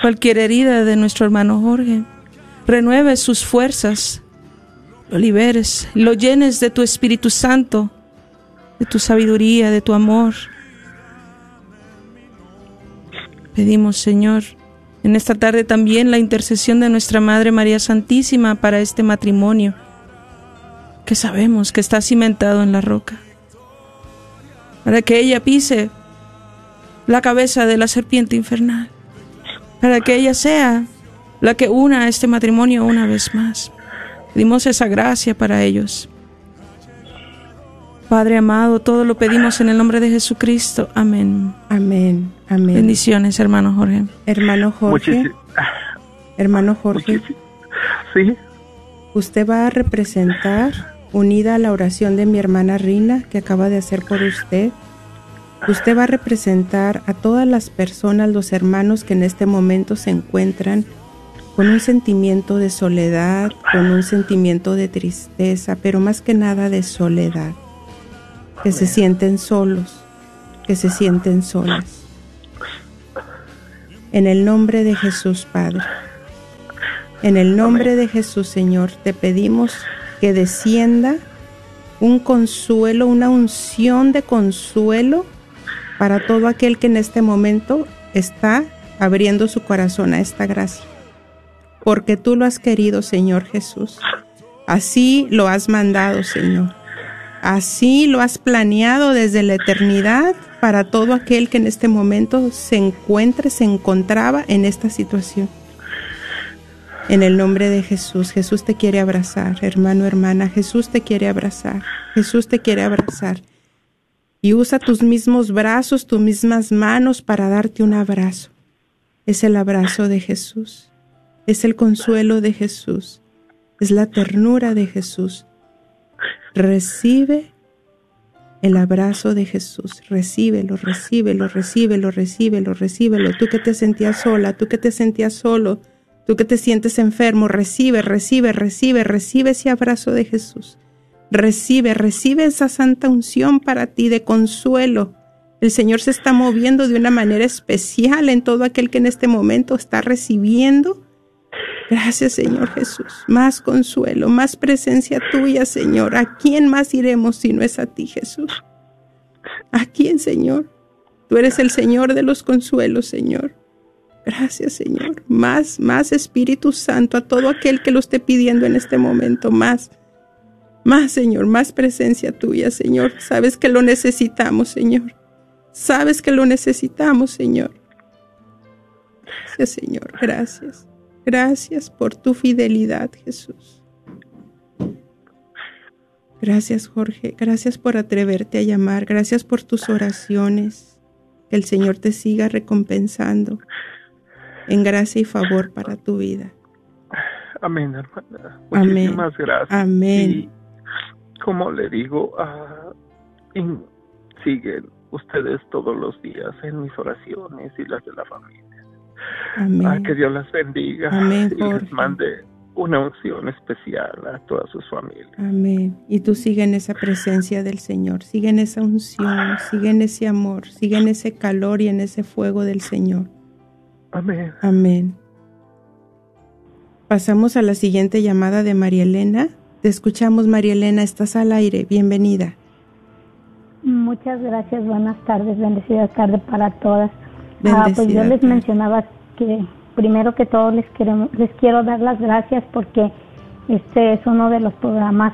cualquier herida de nuestro hermano Jorge renueves sus fuerzas, lo liberes, lo llenes de tu Espíritu Santo, de tu sabiduría, de tu amor. Pedimos, Señor, en esta tarde también la intercesión de nuestra Madre María Santísima para este matrimonio, que sabemos que está cimentado en la roca, para que ella pise la cabeza de la serpiente infernal, para que ella sea la que una a este matrimonio una vez más. Pedimos esa gracia para ellos. Padre amado, todo lo pedimos en el nombre de Jesucristo. Amén. Amén. Amén. Bendiciones, hermano Jorge. Hermano Jorge. hermano Jorge. Sí. Usted va a representar, unida a la oración de mi hermana Rina, que acaba de hacer por usted, usted va a representar a todas las personas, los hermanos que en este momento se encuentran con un sentimiento de soledad, con un sentimiento de tristeza, pero más que nada de soledad, que se sienten solos, que se sienten solas. En el nombre de Jesús, Padre, en el nombre de Jesús, Señor, te pedimos que descienda un consuelo, una unción de consuelo para todo aquel que en este momento está abriendo su corazón a esta gracia porque tú lo has querido, Señor Jesús. Así lo has mandado, Señor. Así lo has planeado desde la eternidad para todo aquel que en este momento se encuentre, se encontraba en esta situación. En el nombre de Jesús, Jesús te quiere abrazar, hermano, hermana, Jesús te quiere abrazar, Jesús te quiere abrazar. Y usa tus mismos brazos, tus mismas manos para darte un abrazo. Es el abrazo de Jesús es el consuelo de Jesús, es la ternura de Jesús. Recibe el abrazo de Jesús, recíbelo, recíbelo, recíbelo, recíbelo, recíbelo. Tú que te sentías sola, tú que te sentías solo, tú que te sientes enfermo, recibe, recibe, recibe, recibe ese abrazo de Jesús. Recibe, recibe esa santa unción para ti de consuelo. El Señor se está moviendo de una manera especial en todo aquel que en este momento está recibiendo Gracias, Señor Jesús. Más consuelo, más presencia tuya, Señor. ¿A quién más iremos si no es a ti, Jesús? ¿A quién, Señor? Tú eres el Señor de los consuelos, Señor. Gracias, Señor. Más, más Espíritu Santo a todo aquel que lo esté pidiendo en este momento. Más, más, Señor, más presencia tuya, Señor. Sabes que lo necesitamos, Señor. Sabes que lo necesitamos, Señor. Gracias, Señor. Gracias. Gracias por tu fidelidad, Jesús. Gracias, Jorge. Gracias por atreverte a llamar. Gracias por tus oraciones. Que el Señor te siga recompensando en gracia y favor para tu vida. Amén, hermana. Muchísimas gracias. Amén. Y, como le digo, uh, siguen ustedes todos los días en mis oraciones y las de la familia. Amén. que Dios las bendiga Amén, y les mande una unción especial a todas sus familias. Amén. Y tú sigue en esa presencia del Señor, sigue en esa unción, sigue en ese amor, sigue en ese calor y en ese fuego del Señor. Amén. Amén. pasamos a la siguiente llamada de María Elena. Te escuchamos, María Elena, estás al aire. Bienvenida. Muchas gracias, buenas tardes, bendecida tarde para todas. Ah, pues yo les mencionaba que primero que todo les quiero, les quiero dar las gracias porque este es uno de los programas,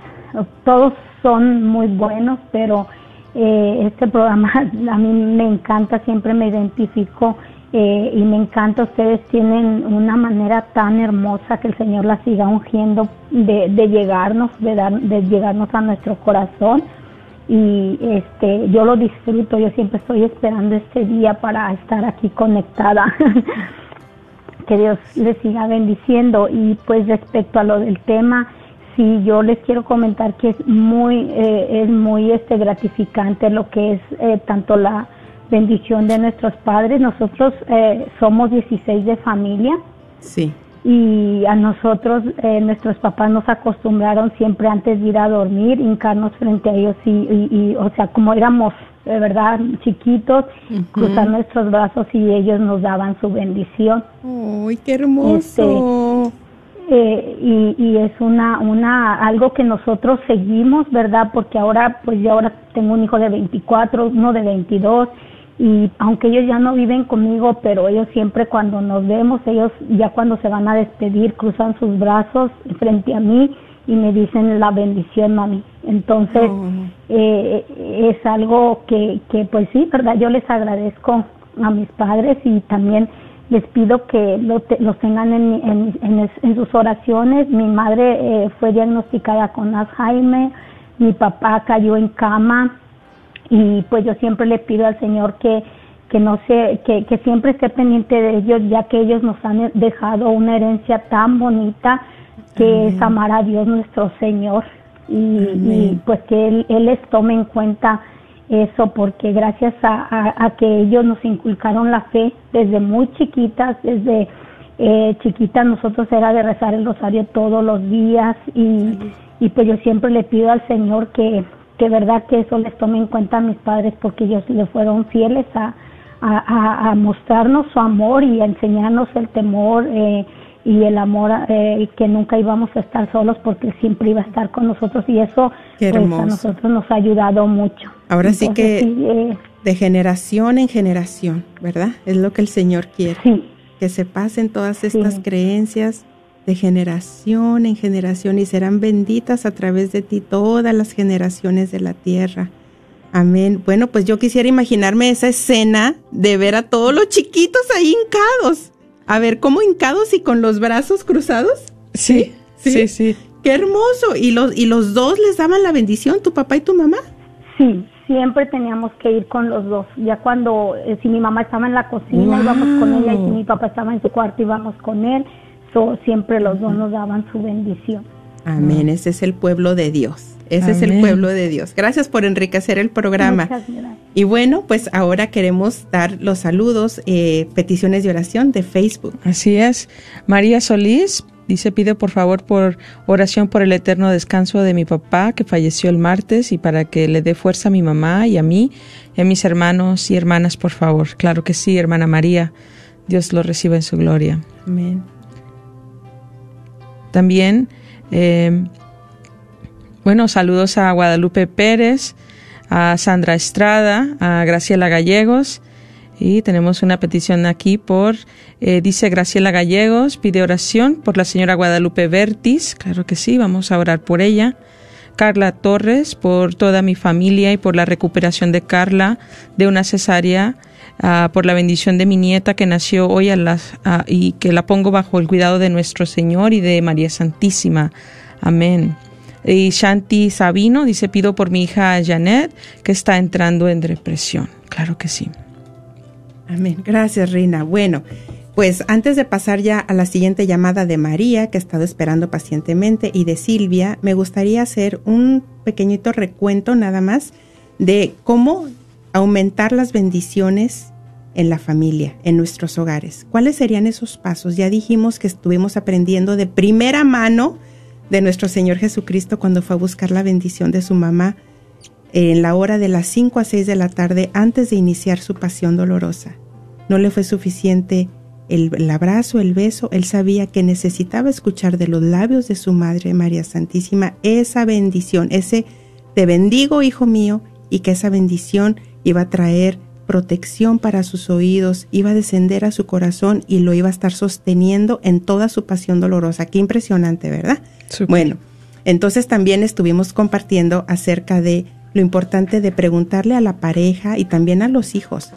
todos son muy buenos, pero eh, este programa a mí me encanta, siempre me identifico eh, y me encanta, ustedes tienen una manera tan hermosa que el Señor la siga ungiendo de, de llegarnos, de, dar, de llegarnos a nuestro corazón y este yo lo disfruto, yo siempre estoy esperando este día para estar aquí conectada. que Dios les siga bendiciendo y pues respecto a lo del tema, sí yo les quiero comentar que es muy eh, es muy este gratificante lo que es eh, tanto la bendición de nuestros padres. Nosotros eh, somos 16 de familia. Sí y a nosotros, eh, nuestros papás nos acostumbraron siempre antes de ir a dormir, hincarnos frente a ellos y, y, o sea, como éramos, de verdad, chiquitos, cruzar nuestros brazos y ellos nos daban su bendición. ¡Uy, qué hermoso! Este, eh, y, y es una, una, algo que nosotros seguimos, ¿verdad? Porque ahora, pues yo ahora tengo un hijo de 24, uno de 22, y aunque ellos ya no viven conmigo, pero ellos siempre cuando nos vemos, ellos ya cuando se van a despedir cruzan sus brazos frente a mí y me dicen la bendición, mami. Entonces, oh. eh, es algo que, que, pues sí, ¿verdad? Yo les agradezco a mis padres y también les pido que lo los tengan en, en, en, sus oraciones. Mi madre eh, fue diagnosticada con Alzheimer, mi papá cayó en cama y pues yo siempre le pido al Señor que que no se que, que siempre esté pendiente de ellos ya que ellos nos han dejado una herencia tan bonita que es amar a Dios nuestro Señor. Y, pues que él, él, les tome en cuenta eso porque gracias a, a, que ellos nos inculcaron la fe desde muy chiquitas desde eh, chiquitas nosotros era de rezar el rosario todos los días y, y pues yo siempre le pido al Señor que que verdad que eso les tome en cuenta a mis padres porque ellos le fueron fieles a, a, a, mostrarnos su amor y a enseñarnos el temor eh, y el amor eh, que nunca íbamos a estar solos porque siempre iba a estar con nosotros y eso pues, a nosotros nos ha ayudado mucho. Ahora sí que eh, de generación en generación, ¿verdad? Es lo que el Señor quiere. Que se pasen todas estas creencias de generación en generación y serán benditas a través de ti todas las generaciones de la tierra. Amén. Bueno, pues yo quisiera imaginarme esa escena de ver a todos los chiquitos ahí hincados. A ver, ¿cómo hincados y con los brazos cruzados? Sí, sí, sí. Qué hermoso. ¿Y los, ¿Y los dos les daban la bendición, tu papá y tu mamá? Sí, siempre teníamos que ir con los dos. Ya cuando, eh, si mi mamá estaba en la cocina, íbamos con ella, y si mi papá estaba en su cuarto, íbamos con él siempre los dos nos daban su bendición. Amén, ese es el pueblo de Dios. Ese es el pueblo de Dios. Gracias por enriquecer el programa. Y bueno, pues ahora queremos dar los saludos, eh, peticiones de oración de Facebook. Así es. María Solís dice, pide por favor por oración por el eterno descanso de mi papá que falleció el martes y para que le dé fuerza a mi mamá y a mí y a mis hermanos y hermanas, por favor. Claro que sí, hermana María. Dios lo reciba en su gloria. Amén. También, eh, bueno, saludos a Guadalupe Pérez, a Sandra Estrada, a Graciela Gallegos. Y tenemos una petición aquí por, eh, dice Graciela Gallegos, pide oración por la señora Guadalupe Vertis. Claro que sí, vamos a orar por ella. Carla Torres, por toda mi familia y por la recuperación de Carla de una cesárea Ah, por la bendición de mi nieta que nació hoy a las, ah, y que la pongo bajo el cuidado de nuestro Señor y de María Santísima. Amén. Y Shanti Sabino dice, pido por mi hija Janet que está entrando en depresión. Claro que sí. Amén. Gracias, Reina. Bueno, pues antes de pasar ya a la siguiente llamada de María, que ha estado esperando pacientemente, y de Silvia, me gustaría hacer un pequeñito recuento nada más de cómo aumentar las bendiciones en la familia, en nuestros hogares. ¿Cuáles serían esos pasos? Ya dijimos que estuvimos aprendiendo de primera mano de nuestro Señor Jesucristo cuando fue a buscar la bendición de su mamá en la hora de las 5 a 6 de la tarde antes de iniciar su pasión dolorosa. No le fue suficiente el, el, abrazo, el beso, él sabía que necesitaba escuchar de los labios de su Madre María Santísima esa bendición, ese te bendigo, hijo mío, y que esa bendición iba a traer protección para sus oídos, iba a descender a su corazón y lo iba a estar sosteniendo en toda su pasión dolorosa. Qué impresionante, ¿verdad? Bueno, entonces también estuvimos compartiendo acerca de lo importante de preguntarle a la pareja y también a los hijos,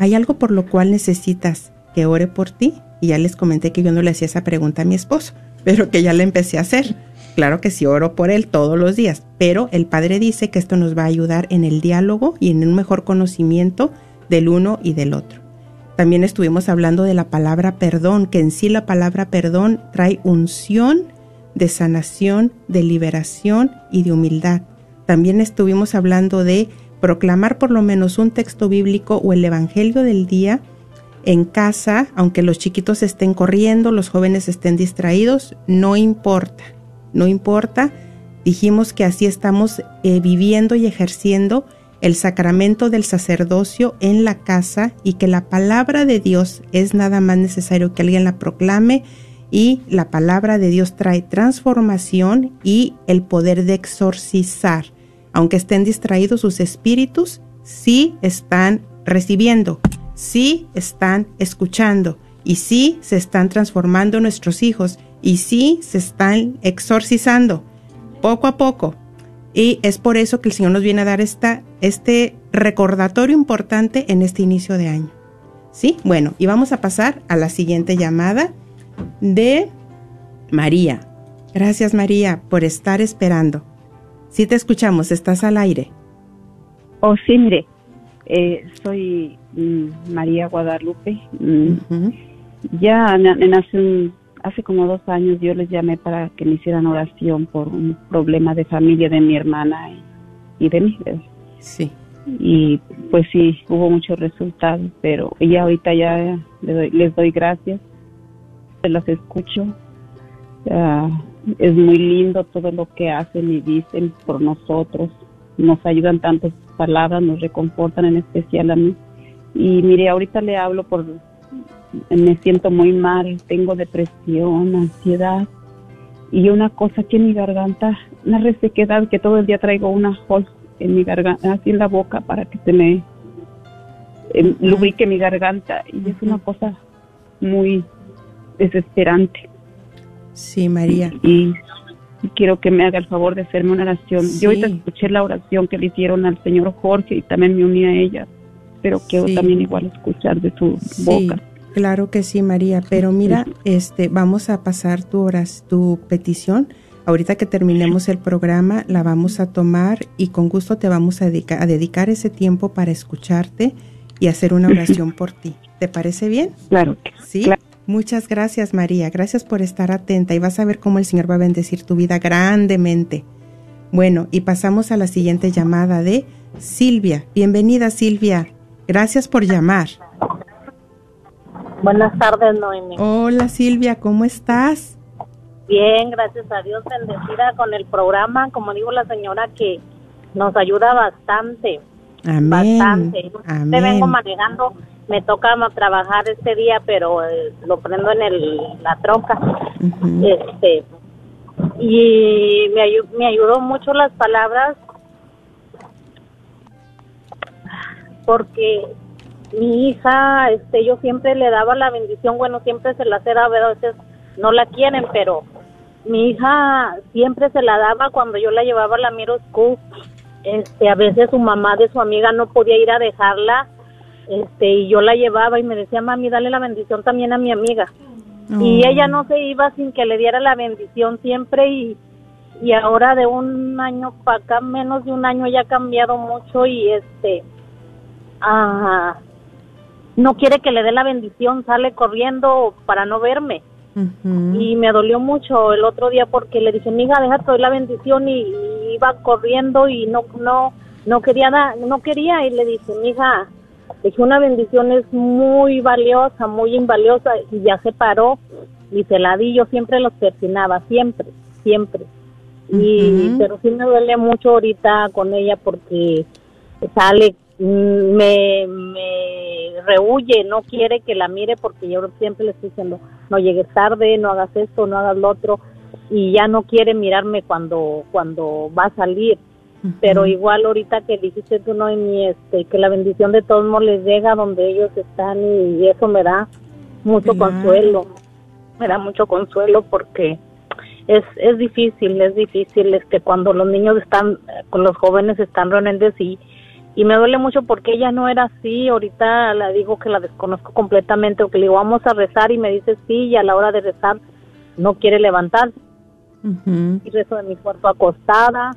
¿hay algo por lo cual necesitas que ore por ti? Y ya les comenté que yo no le hacía esa pregunta a mi esposo, pero que ya la empecé a hacer. Claro que sí oro por él todos los días, pero el Padre dice que esto nos va a ayudar en el diálogo y en un mejor conocimiento del uno y del otro. También estuvimos hablando de la palabra perdón, que en sí la palabra perdón trae unción de sanación, de liberación y de humildad. También estuvimos hablando de proclamar por lo menos un texto bíblico o el Evangelio del día en casa, aunque los chiquitos estén corriendo, los jóvenes estén distraídos, no importa no importa. Dijimos que así estamos eh, viviendo y ejerciendo el sacramento del sacerdocio en la casa y que la palabra de Dios es nada más necesario que alguien la proclame y la palabra de Dios trae transformación y el poder de exorcizar. Aunque estén distraídos sus espíritus, sí están recibiendo, sí están escuchando y sí se están transformando nuestros hijos y sí se están exorcizando poco a poco. Y es por eso que el Señor nos viene a dar esta, este recordatorio importante en este inicio de año. ¿Sí? Bueno, y vamos a pasar a la siguiente llamada de María. Gracias María por estar esperando. Si te escuchamos, estás al aire. Oh, sí, mire, eh, soy mm, María Guadalupe. Mm, ya en, hace un hace como dos años yo les llamé para que me hicieran oración por un problema de familia de mi hermana y, de mí. Sí. Y pues sí, hubo muchos resultados, pero ya ahorita ya les doy, les doy gracias, se las escucho. es muy lindo todo lo que hacen y dicen por nosotros. Nos ayudan tantas palabras, nos reconfortan en especial a mí. Y mire, ahorita le hablo por me siento muy mal, tengo depresión, ansiedad y una cosa aquí en mi garganta, una resequedad que todo el día traigo una hol en mi garganta, así en la boca para que se me eh, lubrique mi garganta y es una cosa muy desesperante. Sí, María. Y, quiero que me haga el favor de hacerme una oración. Yo ahorita escuché la oración que le hicieron al señor Jorge y también me uní a ella, pero quiero también igual escuchar de su boca. Claro que sí, María, pero mira, este, vamos a pasar tu horas, tu petición. Ahorita que terminemos el programa, la vamos a tomar y con gusto te vamos a dedicar, a dedicar ese tiempo para escucharte y hacer una oración por ti. ¿Te parece bien? Claro. Sí. Muchas gracias, María. Gracias por estar atenta y vas a ver cómo el Señor va a bendecir tu vida grandemente. Bueno, y pasamos a la siguiente llamada de Silvia. Bienvenida, Silvia. Gracias por llamar. Buenas tardes, Noemi. Hola, Silvia, ¿cómo estás? Bien, gracias a Dios, bendecida con el programa, como dijo la señora, que nos ayuda bastante. Amén. Bastante. Amén. Te vengo manejando, me toca trabajar este día, pero eh, lo prendo en el, la troca. Este y me, me ayudó mucho las palabras porque mi hija, este, yo siempre le daba la bendición, bueno, siempre se la era, a veces no la quieren, pero mi hija siempre se la daba cuando yo la llevaba a la Miro School. Este, a veces su mamá de su amiga no podía ir a dejarla, este, y yo la llevaba y me decía, mami, dale la bendición también a mi amiga. Y oh. ella no se iba sin que le diera la bendición siempre y, y ahora de un año para acá, menos de un año, ella ha cambiado mucho y este, ah, no quiere que le dé la bendición, sale corriendo para no verme. Y me dolió mucho el otro día porque le dije, mija, déjate doy la bendición y, iba corriendo y no no no quería no quería y le dije, mija, dije una bendición es muy valiosa, muy invaliosa y ya se paró y se la di, yo siempre los persinaba, siempre, siempre. Y pero sí me duele mucho ahorita con ella porque sale me, me rehuye, no quiere que la mire porque yo siempre le estoy diciendo, no llegues tarde, no hagas esto, no hagas lo otro y ya no quiere mirarme cuando cuando va a salir. Pero igual ahorita que dijiste tú, no, mi este, que la bendición de todos modos les llega donde ellos están y, eso me da mucho Claro. consuelo, me da mucho consuelo porque es, es difícil, es difícil este cuando los niños están, con los jóvenes están reuniendo y, y me duele mucho porque ella no era así, ahorita la digo que la desconozco completamente, o que le digo vamos a rezar y me dice sí y a la hora de rezar no quiere levantarse y rezo de mi cuarto acostada,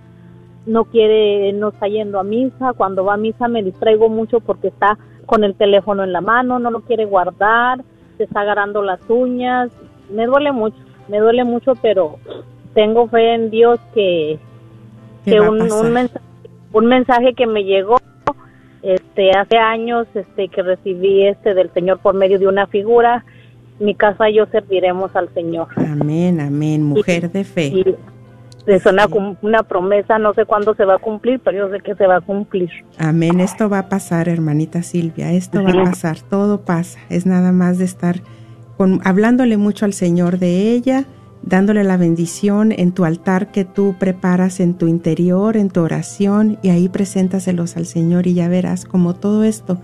no quiere, no está yendo a misa, cuando va a misa me distraigo mucho porque está con el teléfono en la mano, no lo quiere guardar, se está agarrando las uñas, me duele mucho, me duele mucho, pero tengo fe en Dios que, ¿Qué que un, un mensaje, un mensaje que me llegó este hace años este que recibí este del Señor por medio de una figura mi casa y yo serviremos al Señor Amén, amén, mujer de fe. y es una, una promesa, no sé cuándo se va a cumplir, pero yo sé que se va a cumplir. Amén, esto va a pasar, hermanita Silvia, esto va a pasar, todo pasa, es nada más de estar con, hablándole mucho al Señor de ella, dándole la bendición en tu altar que tú preparas en tu interior, en tu oración, y ahí preséntaselos al Señor y ya verás como todo esto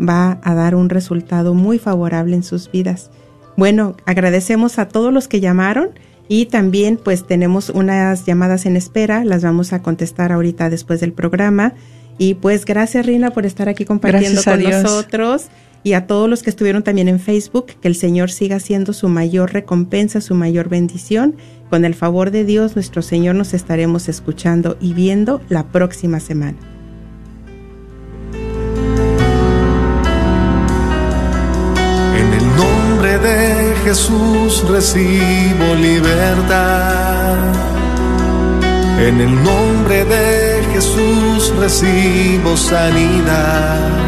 va a dar un resultado muy favorable en sus vidas. Bueno, agradecemos a todos los que llamaron y también pues tenemos unas llamadas en espera, las vamos a contestar ahorita después del programa. Y pues gracias Rina por estar aquí compartiendo con Dios. nosotros y a todos los que estuvieron también en Facebook, que el Señor siga siendo su mayor recompensa, su mayor bendición. Con el favor de Dios, nuestro Señor nos estaremos escuchando y viendo la próxima semana. En el nombre de Jesús recibo libertad. En el nombre de Jesús recibo sanidad.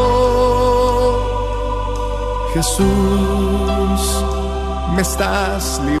Jesús, me estás librando.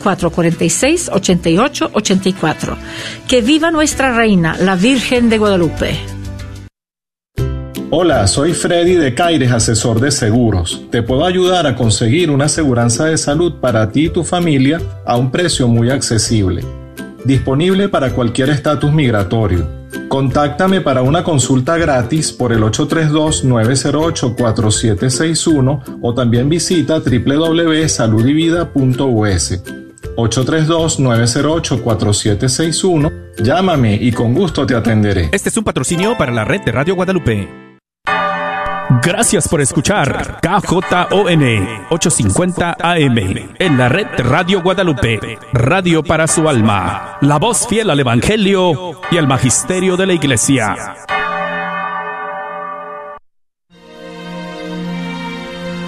446-8884. Que viva nuestra reina, la Virgen de Guadalupe. Hola, soy Freddy de Caires, asesor de seguros. Te puedo ayudar a conseguir una aseguranza de salud para ti y tu familia a un precio muy accesible. Disponible para cualquier estatus migratorio. Contáctame para una consulta gratis por el 832-908-4761 o también visita www.saludivida.us. 832-908-4761. Llámame y con gusto te atenderé. Este es un patrocinio para la red de Radio Guadalupe. Gracias por escuchar KJON 850 AM en la red Radio Guadalupe, radio para su alma, la voz fiel al Evangelio y al Magisterio de la Iglesia.